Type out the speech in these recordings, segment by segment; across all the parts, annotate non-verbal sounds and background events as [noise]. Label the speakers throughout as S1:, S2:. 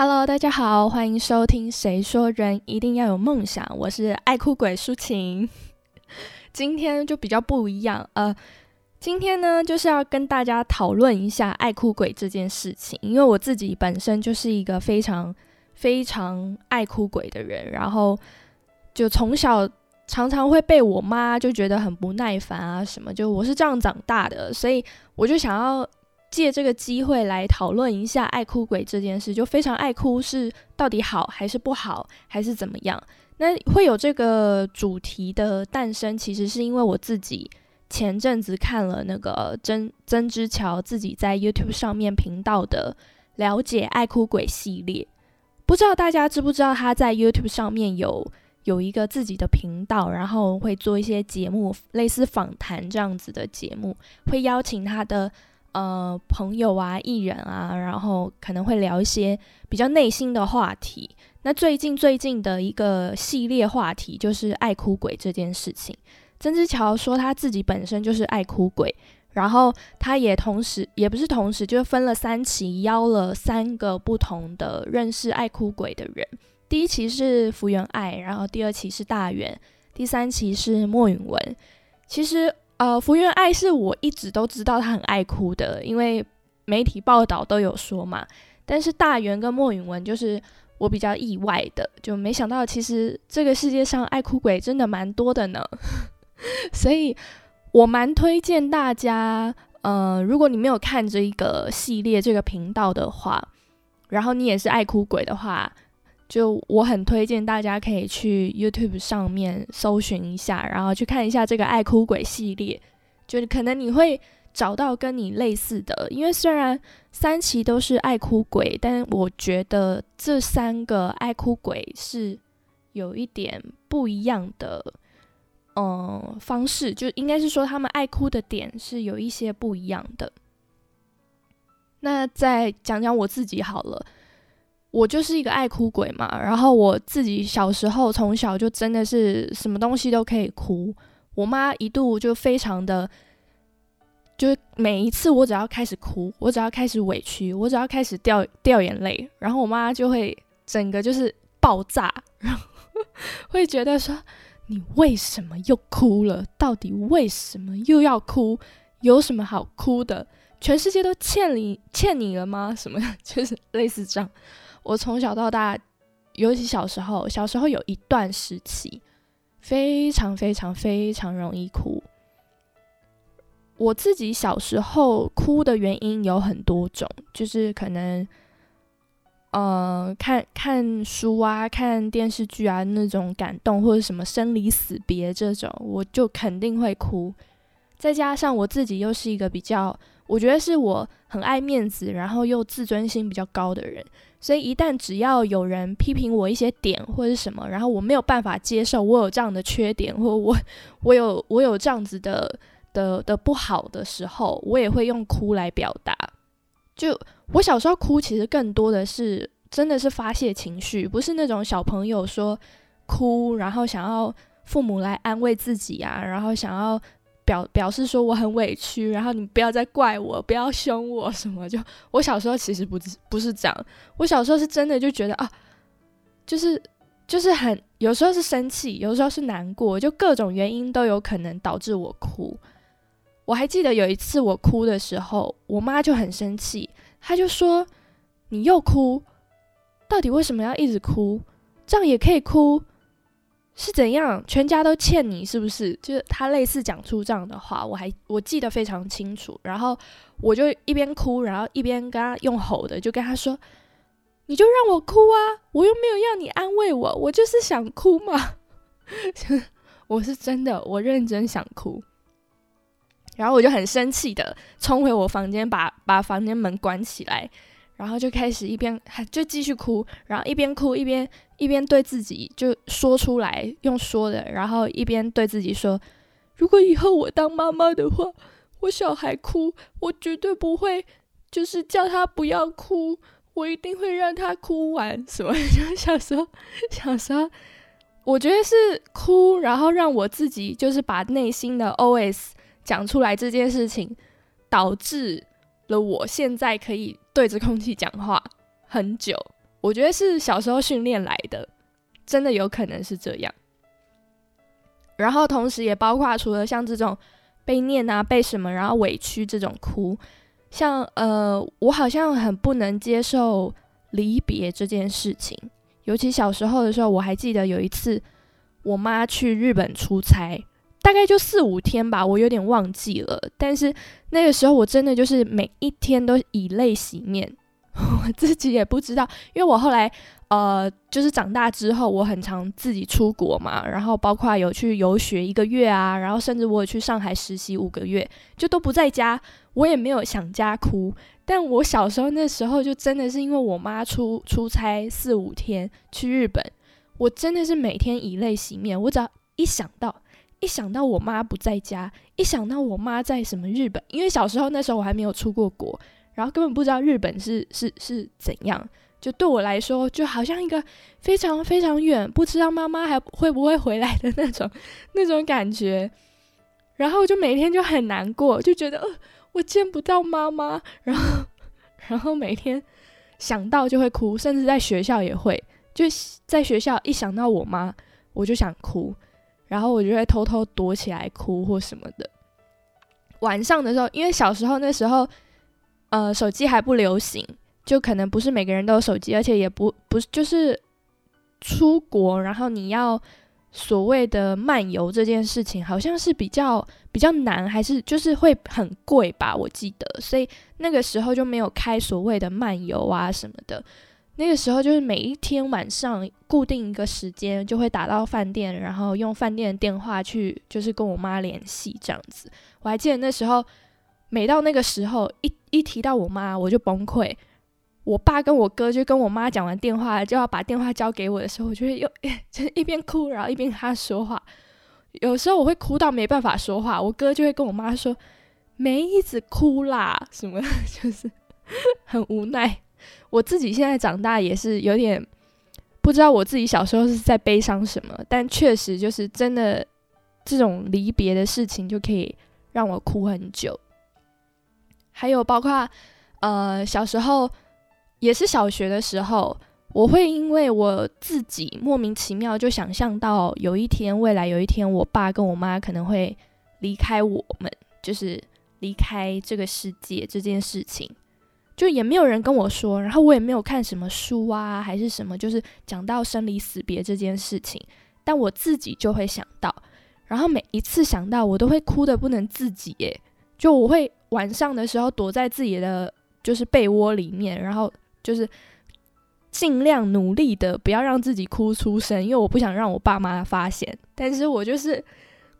S1: Hello，大家好，欢迎收听《谁说人一定要有梦想》，我是爱哭鬼抒情。[laughs] 今天就比较不一样，呃，今天呢就是要跟大家讨论一下爱哭鬼这件事情，因为我自己本身就是一个非常非常爱哭鬼的人，然后就从小常常会被我妈就觉得很不耐烦啊什么，就我是这样长大的，所以我就想要。借这个机会来讨论一下爱哭鬼这件事，就非常爱哭是到底好还是不好，还是怎么样？那会有这个主题的诞生，其实是因为我自己前阵子看了那个曾曾之乔自己在 YouTube 上面频道的了解爱哭鬼系列，不知道大家知不知道他在 YouTube 上面有有一个自己的频道，然后会做一些节目，类似访谈这样子的节目，会邀请他的。呃，朋友啊，艺人啊，然后可能会聊一些比较内心的话题。那最近最近的一个系列话题就是爱哭鬼这件事情。曾之乔说他自己本身就是爱哭鬼，然后他也同时也不是同时，就分了三期，邀了三个不同的认识爱哭鬼的人。第一期是福原爱，然后第二期是大圆，第三期是莫允文。其实。呃，福原爱是我一直都知道她很爱哭的，因为媒体报道都有说嘛。但是大圆跟莫允文就是我比较意外的，就没想到其实这个世界上爱哭鬼真的蛮多的呢。[laughs] 所以我蛮推荐大家，呃，如果你没有看这一个系列这个频道的话，然后你也是爱哭鬼的话。就我很推荐大家可以去 YouTube 上面搜寻一下，然后去看一下这个爱哭鬼系列，就可能你会找到跟你类似的。因为虽然三期都是爱哭鬼，但我觉得这三个爱哭鬼是有一点不一样的，嗯，方式，就应该是说他们爱哭的点是有一些不一样的。那再讲讲我自己好了。我就是一个爱哭鬼嘛，然后我自己小时候从小就真的是什么东西都可以哭。我妈一度就非常的，就是每一次我只要开始哭，我只要开始委屈，我只要开始掉掉眼泪，然后我妈就会整个就是爆炸，然后 [laughs] 会觉得说你为什么又哭了？到底为什么又要哭？有什么好哭的？全世界都欠你欠你了吗？什么 [laughs] 就是类似这样。我从小到大，尤其小时候，小时候有一段时期，非常非常非常容易哭。我自己小时候哭的原因有很多种，就是可能，呃，看看书啊，看电视剧啊，那种感动或者什么生离死别这种，我就肯定会哭。再加上我自己又是一个比较，我觉得是我很爱面子，然后又自尊心比较高的人。所以一旦只要有人批评我一些点或者什么，然后我没有办法接受我有这样的缺点，或我我有我有这样子的的的不好的时候，我也会用哭来表达。就我小时候哭，其实更多的是真的是发泄情绪，不是那种小朋友说哭，然后想要父母来安慰自己啊，然后想要。表表示说我很委屈，然后你不要再怪我，不要凶我什么？就我小时候其实不是不是这样，我小时候是真的就觉得啊，就是就是很有时候是生气，有时候是难过，就各种原因都有可能导致我哭。我还记得有一次我哭的时候，我妈就很生气，她就说：“你又哭，到底为什么要一直哭？这样也可以哭。”是怎样？全家都欠你是不是？就是他类似讲出这样的话，我还我记得非常清楚。然后我就一边哭，然后一边跟他用吼的，就跟他说：“你就让我哭啊！我又没有要你安慰我，我就是想哭嘛。[laughs] ”我是真的，我认真想哭。然后我就很生气的冲回我房间，把把房间门关起来。然后就开始一边还就继续哭，然后一边哭一边一边对自己就说出来用说的，然后一边对自己说：如果以后我当妈妈的话，我小孩哭，我绝对不会就是叫他不要哭，我一定会让他哭完。[laughs] 什么？[laughs] 就小时候，小时候，我觉得是哭，然后让我自己就是把内心的 OS 讲出来这件事情，导致了我现在可以。对着空气讲话很久，我觉得是小时候训练来的，真的有可能是这样。然后同时也包括除了像这种被念啊、被什么，然后委屈这种哭，像呃，我好像很不能接受离别这件事情。尤其小时候的时候，我还记得有一次我妈去日本出差，大概就四五天吧，我有点忘记了。但是那个时候我真的就是每一天都以泪洗面。[laughs] 我自己也不知道，因为我后来呃，就是长大之后，我很常自己出国嘛，然后包括有去游学一个月啊，然后甚至我有去上海实习五个月，就都不在家，我也没有想家哭。但我小时候那时候就真的是因为我妈出出差四五天去日本，我真的是每天以泪洗面。我只要一想到一想到我妈不在家，一想到我妈在什么日本，因为小时候那时候我还没有出过国。然后根本不知道日本是是是怎样，就对我来说就好像一个非常非常远，不知道妈妈还会不会回来的那种那种感觉。然后就每天就很难过，就觉得呃我见不到妈妈，然后 [laughs] 然后每天想到就会哭，甚至在学校也会，就在学校一想到我妈我就想哭，然后我就会偷偷躲起来哭或什么的。晚上的时候，因为小时候那时候。呃，手机还不流行，就可能不是每个人都有手机，而且也不不就是出国，然后你要所谓的漫游这件事情，好像是比较比较难，还是就是会很贵吧？我记得，所以那个时候就没有开所谓的漫游啊什么的。那个时候就是每一天晚上固定一个时间，就会打到饭店，然后用饭店的电话去，就是跟我妈联系这样子。我还记得那时候。每到那个时候，一一提到我妈，我就崩溃。我爸跟我哥就跟我妈讲完电话，就要把电话交给我的时候，我就会又 [laughs] 就是一边哭，然后一边跟他说话。有时候我会哭到没办法说话，我哥就会跟我妈说：“没一直哭啦，什么 [laughs] 就是很无奈。”我自己现在长大也是有点不知道我自己小时候是在悲伤什么，但确实就是真的这种离别的事情就可以让我哭很久。还有包括，呃，小时候也是小学的时候，我会因为我自己莫名其妙就想象到有一天，未来有一天，我爸跟我妈可能会离开我们，就是离开这个世界这件事情，就也没有人跟我说，然后我也没有看什么书啊，还是什么，就是讲到生离死别这件事情，但我自己就会想到，然后每一次想到，我都会哭的不能自己，耶，就我会。晚上的时候躲在自己的就是被窝里面，然后就是尽量努力的不要让自己哭出声，因为我不想让我爸妈发现。但是我就是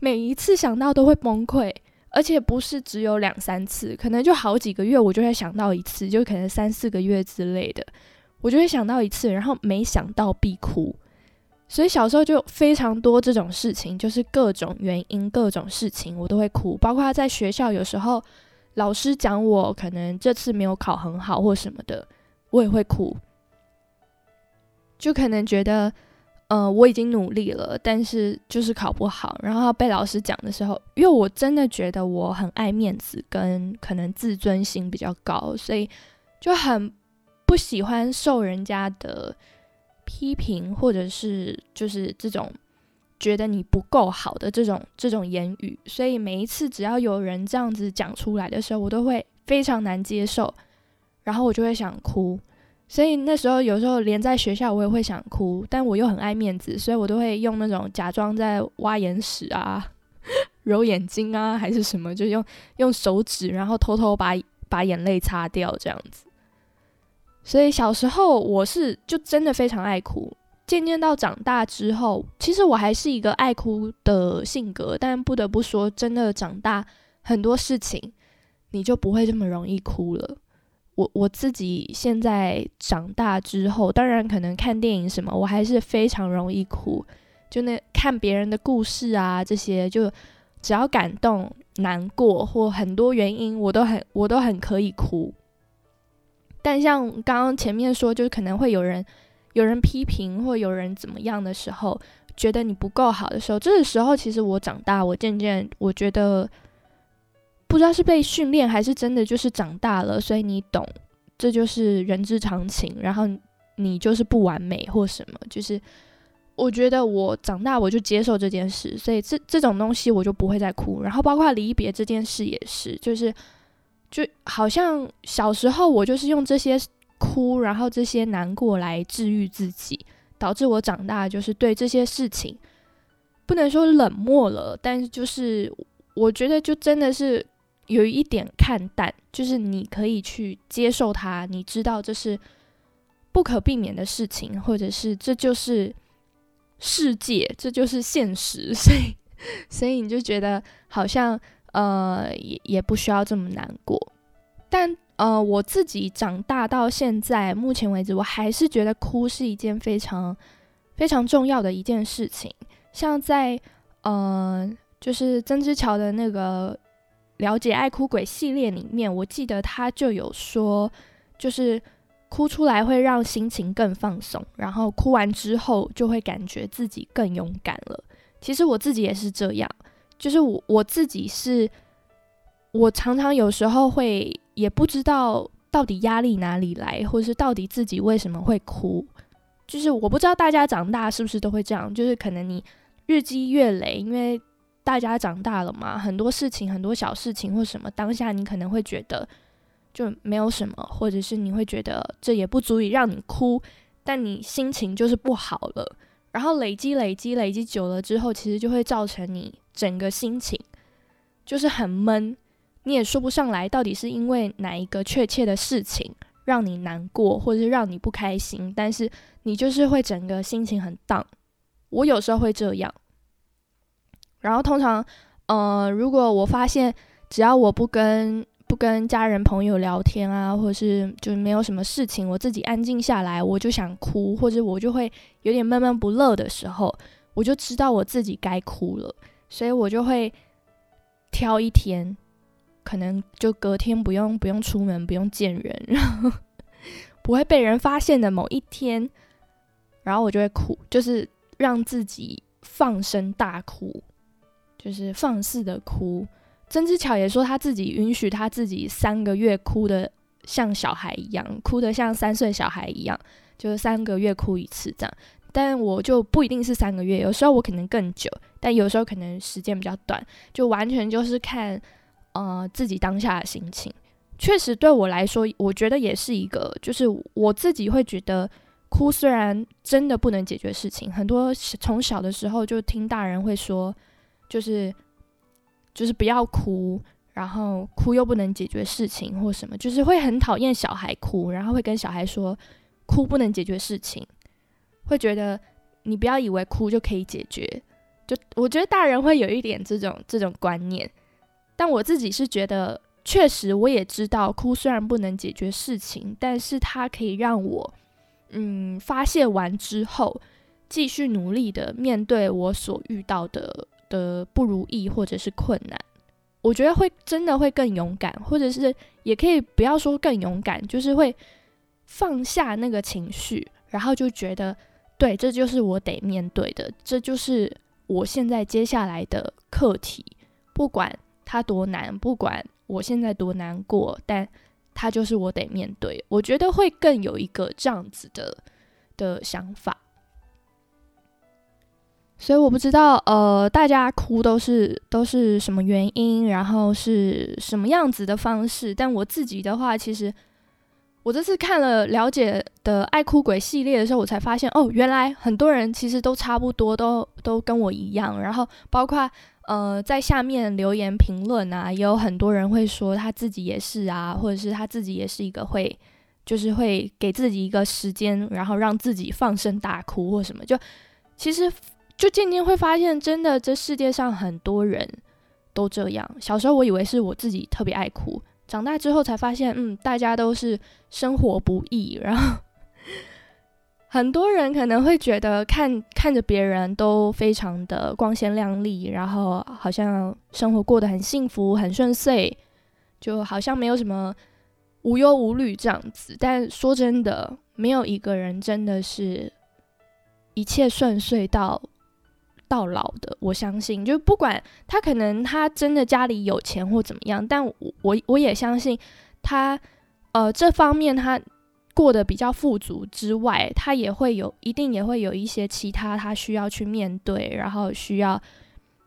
S1: 每一次想到都会崩溃，而且不是只有两三次，可能就好几个月我就会想到一次，就可能三四个月之类的，我就会想到一次，然后没想到必哭。所以小时候就非常多这种事情，就是各种原因、各种事情我都会哭，包括在学校有时候。老师讲我可能这次没有考很好或什么的，我也会哭，就可能觉得，呃，我已经努力了，但是就是考不好。然后被老师讲的时候，因为我真的觉得我很爱面子，跟可能自尊心比较高，所以就很不喜欢受人家的批评，或者是就是这种。觉得你不够好的这种这种言语，所以每一次只要有人这样子讲出来的时候，我都会非常难接受，然后我就会想哭。所以那时候有时候连在学校我也会想哭，但我又很爱面子，所以我都会用那种假装在挖眼屎啊、[laughs] 揉眼睛啊，还是什么，就用用手指，然后偷偷把把眼泪擦掉这样子。所以小时候我是就真的非常爱哭。渐渐到长大之后，其实我还是一个爱哭的性格，但不得不说，真的长大很多事情，你就不会这么容易哭了。我我自己现在长大之后，当然可能看电影什么，我还是非常容易哭。就那看别人的故事啊，这些就只要感动、难过或很多原因，我都很我都很可以哭。但像刚刚前面说，就是可能会有人。有人批评或有人怎么样的时候，觉得你不够好的时候，这个时候其实我长大，我渐渐我觉得，不知道是被训练还是真的就是长大了，所以你懂，这就是人之常情。然后你就是不完美或什么，就是我觉得我长大我就接受这件事，所以这这种东西我就不会再哭。然后包括离别这件事也是，就是就好像小时候我就是用这些哭，然后这些难过来治愈自己，导致我长大就是对这些事情不能说冷漠了，但是就是我觉得就真的是有一点看淡，就是你可以去接受它，你知道这是。不可避免的事情，或者是这就是世界，这就是现实，[laughs] 所以，所以你就觉得好像呃也也不需要这么难过。但呃，我自己长大到现在，目前为止，我还是觉得哭是一件非常非常重要的一件事情。像在呃，就是曾之乔的那个了解爱哭鬼系列里面，我记得他就有说，就是。哭出来会让心情更放松，然后哭完之后就会感觉自己更勇敢了。其实我自己也是这样，就是我我自己是，我常常有时候会也不知道到底压力哪里来，或是到底自己为什么会哭。就是我不知道大家长大是不是都会这样，就是可能你日积月累，因为大家长大了嘛，很多事情很多小事情或什么，当下你可能会觉得。就没有什么，或者是你会觉得这也不足以让你哭，但你心情就是不好了，然后累积累积累积久了之后，其实就会造成你整个心情就是很闷，你也说不上来到底是因为哪一个确切的事情让你难过，或者是让你不开心，但是你就是会整个心情很荡。我有时候会这样，然后通常，呃，如果我发现只要我不跟不跟家人朋友聊天啊，或者是就是没有什么事情，我自己安静下来，我就想哭，或者我就会有点闷闷不乐的时候，我就知道我自己该哭了，所以我就会挑一天，可能就隔天不用不用出门，不用见人，然后不会被人发现的某一天，然后我就会哭，就是让自己放声大哭，就是放肆的哭。曾之乔也说，他自己允许他自己三个月哭的像小孩一样，哭得像三岁小孩一样，就是三个月哭一次这样。但我就不一定是三个月，有时候我可能更久，但有时候可能时间比较短，就完全就是看呃自己当下的心情。确实对我来说，我觉得也是一个，就是我自己会觉得哭虽然真的不能解决事情，很多从小的时候就听大人会说，就是。就是不要哭，然后哭又不能解决事情或什么，就是会很讨厌小孩哭，然后会跟小孩说哭不能解决事情，会觉得你不要以为哭就可以解决。就我觉得大人会有一点这种这种观念，但我自己是觉得，确实我也知道哭虽然不能解决事情，但是它可以让我嗯发泄完之后，继续努力的面对我所遇到的。的不如意或者是困难，我觉得会真的会更勇敢，或者是也可以不要说更勇敢，就是会放下那个情绪，然后就觉得对，这就是我得面对的，这就是我现在接下来的课题，不管它多难，不管我现在多难过，但它就是我得面对。我觉得会更有一个这样子的的想法。所以我不知道，呃，大家哭都是都是什么原因，然后是什么样子的方式。但我自己的话，其实我这次看了了解的爱哭鬼系列的时候，我才发现，哦，原来很多人其实都差不多，都都跟我一样。然后包括呃，在下面留言评论啊，也有很多人会说他自己也是啊，或者是他自己也是一个会，就是会给自己一个时间，然后让自己放声大哭或什么。就其实。就渐渐会发现，真的，这世界上很多人都这样。小时候我以为是我自己特别爱哭，长大之后才发现，嗯，大家都是生活不易。然后很多人可能会觉得，看看着别人都非常的光鲜亮丽，然后好像生活过得很幸福、很顺遂，就好像没有什么无忧无虑这样子。但说真的，没有一个人真的是一切顺遂到。到老的，我相信，就不管他可能他真的家里有钱或怎么样，但我我我也相信他，呃，这方面他过得比较富足之外，他也会有一定也会有一些其他他需要去面对，然后需要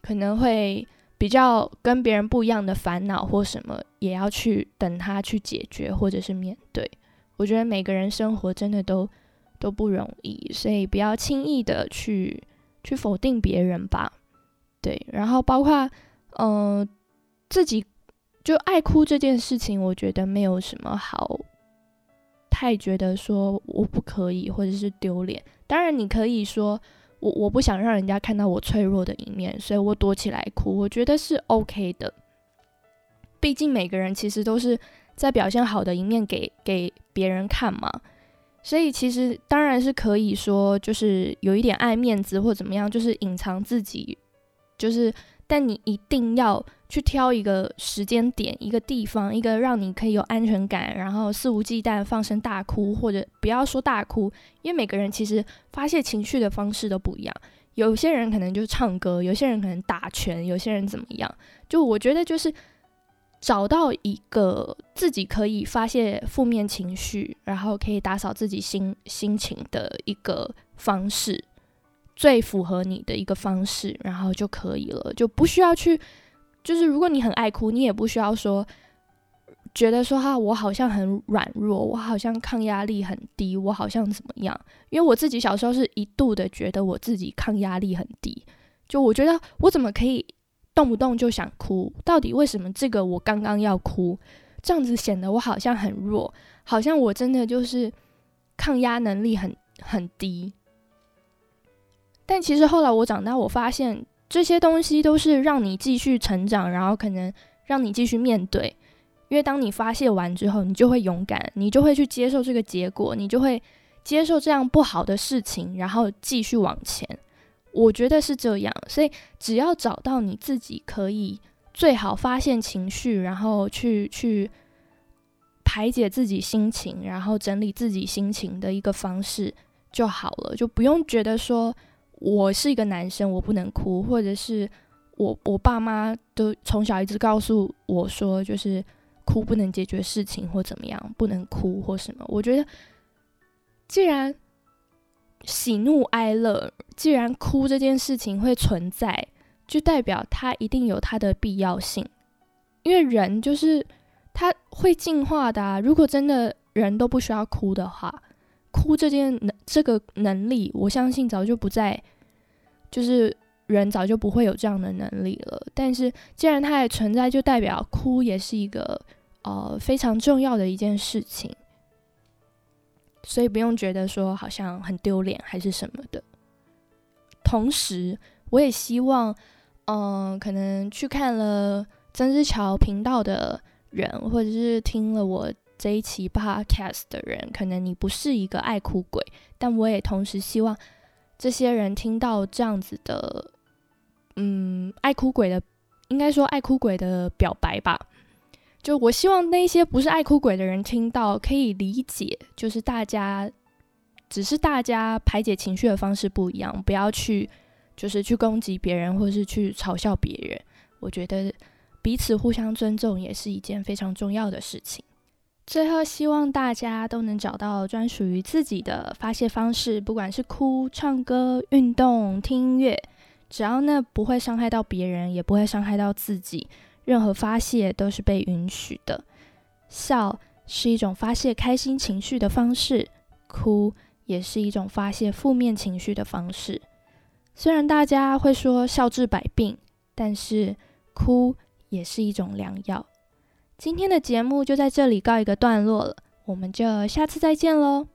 S1: 可能会比较跟别人不一样的烦恼或什么，也要去等他去解决或者是面对。我觉得每个人生活真的都都不容易，所以不要轻易的去去否定别人吧。对，然后包括嗯自己就爱哭这件事情，我觉得没有什么好。太觉得说我不可以，或者是丢脸。当然，你可以说我我不想让人家看到我脆弱的一面，所以我躲起来哭。我觉得是 OK 的。毕竟每个人其实都是在表现好的一面给给别人看嘛。所以其实当然是可以说，就是有一点爱面子或怎么样，就是隐藏自己，就是。但你一定要去挑一个时间点、一个地方、一个让你可以有安全感，然后肆无忌惮放声大哭，或者不要说大哭，因为每个人其实发泄情绪的方式都不一样。有些人可能就是唱歌，有些人可能打拳，有些人怎么样？就我觉得就是找到一个自己可以发泄负面情绪，然后可以打扫自己心心情的一个方式。最符合你的一个方式，然后就可以了，就不需要去，就是如果你很爱哭，你也不需要说，觉得说哈，我好像很软弱，我好像抗压力很低，我好像怎么样？因为我自己小时候是一度的觉得我自己抗压力很低，就我觉得我怎么可以动不动就想哭？到底为什么这个我刚刚要哭？这样子显得我好像很弱，好像我真的就是抗压能力很很低。但其实后来我长大，我发现这些东西都是让你继续成长，然后可能让你继续面对。因为当你发泄完之后，你就会勇敢，你就会去接受这个结果，你就会接受这样不好的事情，然后继续往前。我觉得是这样，所以只要找到你自己可以最好发现情绪，然后去去排解自己心情，然后整理自己心情的一个方式就好了，就不用觉得说。我是一个男生，我不能哭，或者是我我爸妈都从小一直告诉我说，就是哭不能解决事情或怎么样，不能哭或什么。我觉得，既然喜怒哀乐，既然哭这件事情会存在，就代表它一定有它的必要性，因为人就是他会进化的。如果真的人都不需要哭的话。哭这件能这个能力，我相信早就不在，就是人早就不会有这样的能力了。但是既然它还存在，就代表哭也是一个呃非常重要的一件事情，所以不用觉得说好像很丢脸还是什么的。同时，我也希望，嗯，可能去看了曾之乔频道的人，或者是听了我。这一期 podcast 的人，可能你不是一个爱哭鬼，但我也同时希望这些人听到这样子的，嗯，爱哭鬼的，应该说爱哭鬼的表白吧。就我希望那些不是爱哭鬼的人听到，可以理解，就是大家只是大家排解情绪的方式不一样，不要去就是去攻击别人，或是去嘲笑别人。我觉得彼此互相尊重也是一件非常重要的事情。最后，希望大家都能找到专属于自己的发泄方式，不管是哭、唱歌、运动、听音乐，只要那不会伤害到别人，也不会伤害到自己，任何发泄都是被允许的。笑是一种发泄开心情绪的方式，哭也是一种发泄负面情绪的方式。虽然大家会说笑治百病，但是哭也是一种良药。今天的节目就在这里告一个段落了，我们就下次再见喽。